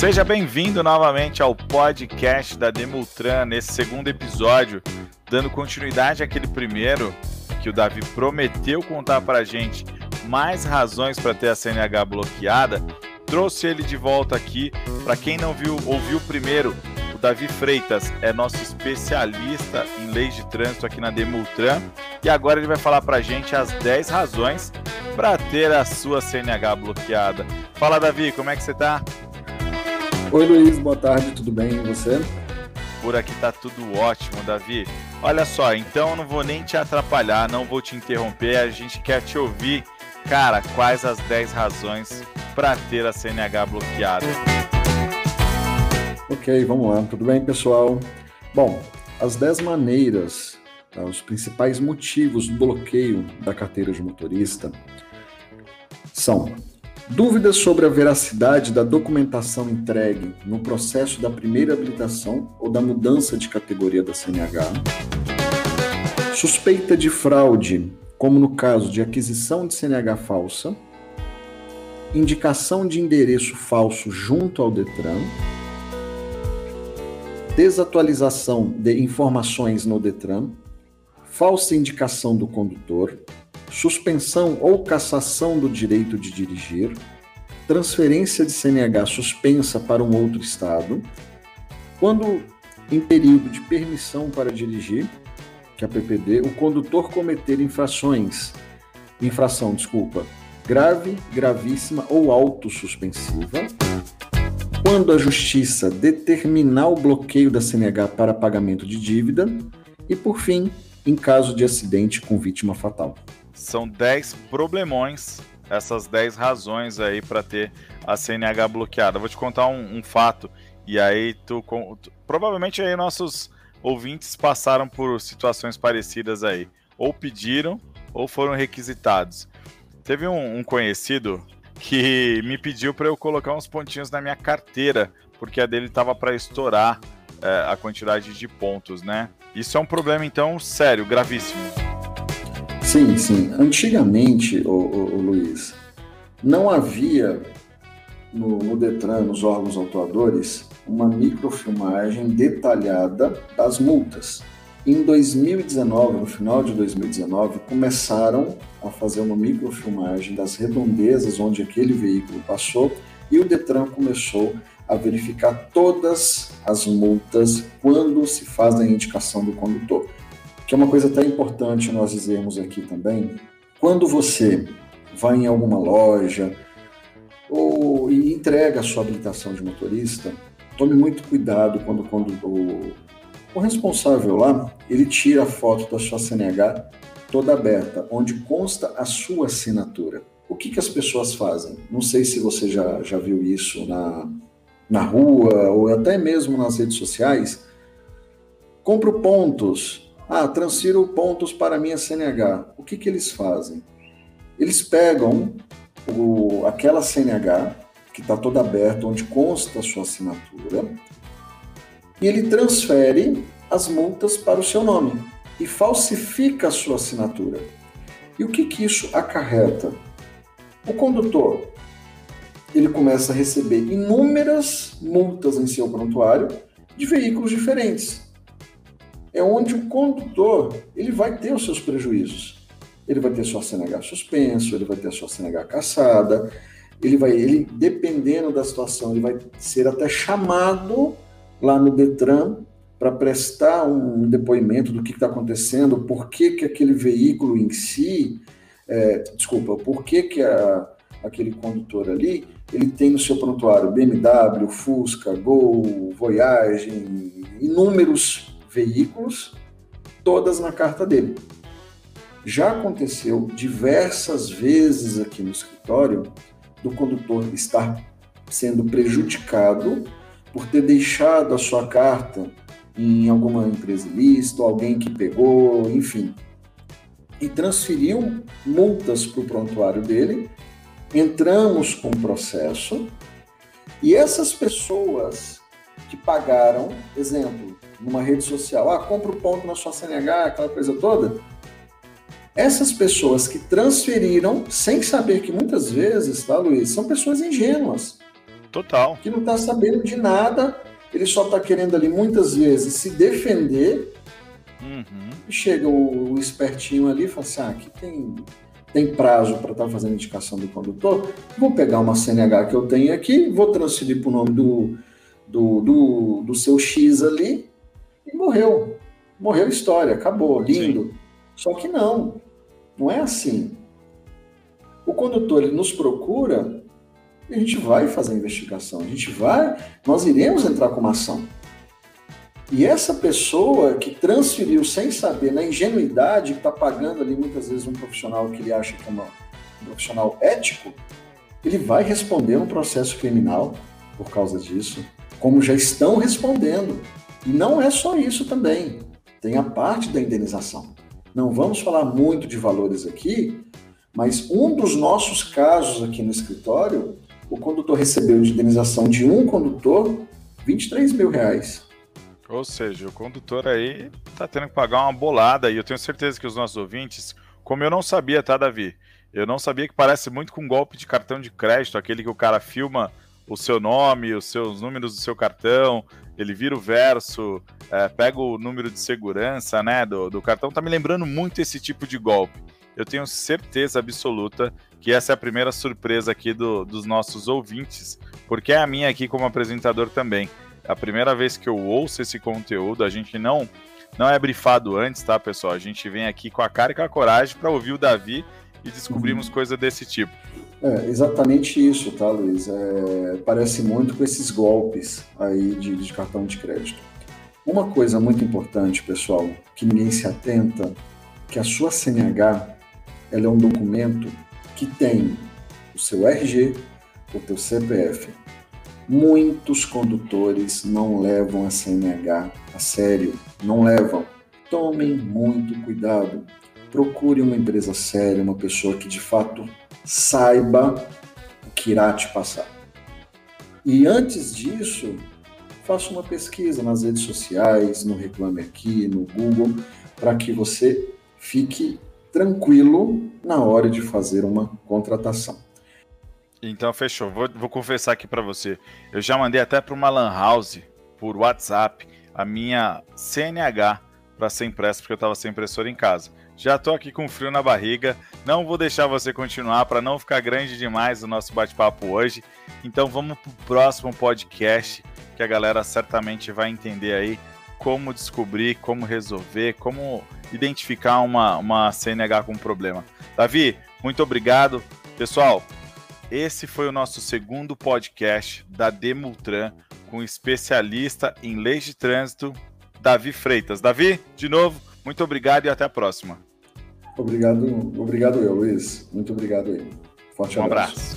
Seja bem-vindo novamente ao podcast da Demultran, nesse segundo episódio, dando continuidade àquele primeiro que o Davi prometeu contar para a gente mais razões para ter a CNH bloqueada. Trouxe ele de volta aqui. Para quem não viu, ouviu primeiro, o Davi Freitas é nosso especialista em leis de trânsito aqui na Demultran e agora ele vai falar para a gente as 10 razões para ter a sua CNH bloqueada. Fala, Davi, como é que você está? Oi, Luiz, boa tarde, tudo bem? E você? Por aqui tá tudo ótimo, Davi. Olha só, então eu não vou nem te atrapalhar, não vou te interromper, a gente quer te ouvir. Cara, quais as 10 razões para ter a CNH bloqueada? Ok, vamos lá. Tudo bem, pessoal? Bom, as 10 maneiras, tá, os principais motivos do bloqueio da carteira de motorista são Dúvidas sobre a veracidade da documentação entregue no processo da primeira habilitação ou da mudança de categoria da CNH. Suspeita de fraude, como no caso de aquisição de CNH falsa. Indicação de endereço falso junto ao Detran. Desatualização de informações no Detran. Falsa indicação do condutor suspensão ou cassação do direito de dirigir, transferência de CNH suspensa para um outro estado, quando em período de permissão para dirigir, que é a PPD, o condutor cometer infrações, infração, desculpa, grave, gravíssima ou autossuspensiva, quando a justiça determinar o bloqueio da CNH para pagamento de dívida e, por fim, em caso de acidente com vítima fatal. São 10 problemões, essas 10 razões aí para ter a CNH bloqueada. Vou te contar um, um fato e aí tu, tu, provavelmente aí nossos ouvintes passaram por situações parecidas aí, ou pediram ou foram requisitados. Teve um, um conhecido que me pediu para eu colocar uns pontinhos na minha carteira, porque a dele estava para estourar é, a quantidade de pontos, né? Isso é um problema então sério, gravíssimo. Sim, sim. Antigamente, o, o, o Luiz, não havia no, no, Detran, nos órgãos autuadores, uma microfilmagem detalhada das multas. Em 2019, no final de 2019, começaram a fazer uma microfilmagem das redondezas onde aquele veículo passou e o Detran começou a verificar todas as multas quando se faz a indicação do condutor que é uma coisa até importante nós dizermos aqui também. Quando você vai em alguma loja ou e entrega a sua habilitação de motorista, tome muito cuidado quando, quando o, o responsável lá ele tira a foto da sua CNH toda aberta, onde consta a sua assinatura. O que, que as pessoas fazem? Não sei se você já, já viu isso na, na rua ou até mesmo nas redes sociais. Compro pontos ah, transfiro pontos para minha CNH. O que, que eles fazem? Eles pegam o, aquela CNH que está toda aberta, onde consta a sua assinatura, e ele transfere as multas para o seu nome e falsifica a sua assinatura. E o que, que isso acarreta? O condutor ele começa a receber inúmeras multas em seu prontuário de veículos diferentes é onde o condutor ele vai ter os seus prejuízos. Ele vai ter sua CNH suspenso, ele vai ter sua CNH caçada, ele vai, ele dependendo da situação, ele vai ser até chamado lá no Detran para prestar um depoimento do que está acontecendo, por que, que aquele veículo em si, é, desculpa, por que, que a, aquele condutor ali, ele tem no seu prontuário BMW, Fusca, Gol, Voyage, inúmeros veículos, todas na carta dele. Já aconteceu diversas vezes aqui no escritório do condutor estar sendo prejudicado por ter deixado a sua carta em alguma empresa ilícita, alguém que pegou, enfim, e transferiu multas para o prontuário dele. Entramos com o processo e essas pessoas que pagaram, exemplo, numa rede social, ah, compra o ponto na sua CNH, aquela coisa toda. Essas pessoas que transferiram, sem saber que muitas vezes, tá, Luiz, são pessoas ingênuas. Total. Que não está sabendo de nada, ele só está querendo ali muitas vezes se defender. Uhum. E chega o, o, espertinho ali e fala assim: ah, aqui tem, tem prazo para estar tá fazendo indicação do condutor. Vou pegar uma CNH que eu tenho aqui, vou transferir para o nome do, do, do, do, seu X ali e morreu. Morreu a história, acabou, lindo. Sim. Só que não, não é assim. O condutor ele nos procura e a gente vai fazer a investigação, a gente vai, nós iremos entrar com uma ação. E essa pessoa que transferiu sem saber, na ingenuidade, que está pagando ali muitas vezes um profissional que ele acha que é uma, um profissional ético, ele vai responder um processo criminal por causa disso, como já estão respondendo. E não é só isso também, tem a parte da indenização. Não vamos falar muito de valores aqui, mas um dos nossos casos aqui no escritório, o condutor recebeu de indenização de um condutor 23 mil reais. Ou seja, o condutor aí tá tendo que pagar uma bolada e eu tenho certeza que os nossos ouvintes, como eu não sabia, tá, Davi? Eu não sabia que parece muito com um golpe de cartão de crédito, aquele que o cara filma o seu nome, os seus números do seu cartão, ele vira o verso, é, pega o número de segurança, né, do, do cartão. Tá me lembrando muito esse tipo de golpe. Eu tenho certeza absoluta que essa é a primeira surpresa aqui do, dos nossos ouvintes, porque é a minha aqui como apresentador também. É a primeira vez que eu ouço esse conteúdo, a gente não não é brifado antes, tá, pessoal? A gente vem aqui com a cara e com a coragem para ouvir o Davi e descobrimos uhum. coisa desse tipo. É exatamente isso, tá, Luiz? É, parece muito com esses golpes aí de, de cartão de crédito. Uma coisa muito importante, pessoal, que ninguém se atenta, que a sua CNH ela é um documento que tem o seu RG, o teu CPF, Muitos condutores não levam a CNH a sério, não levam. Tomem muito cuidado. Procure uma empresa séria, uma pessoa que de fato saiba o que irá te passar. E antes disso, faça uma pesquisa nas redes sociais, no Reclame Aqui, no Google, para que você fique tranquilo na hora de fazer uma contratação. Então fechou. Vou, vou confessar aqui para você. Eu já mandei até para uma lan house por WhatsApp a minha CNH para ser impressa porque eu estava sem impressora em casa. Já tô aqui com frio na barriga. Não vou deixar você continuar para não ficar grande demais o nosso bate-papo hoje. Então vamos pro próximo podcast que a galera certamente vai entender aí como descobrir, como resolver, como identificar uma, uma CNH com problema. Davi, muito obrigado. Pessoal, esse foi o nosso segundo podcast da Demultran com especialista em leis de trânsito, Davi Freitas. Davi, de novo, muito obrigado e até a próxima. Obrigado, obrigado eu, Luiz. Muito obrigado aí. Forte um abraço. abraço.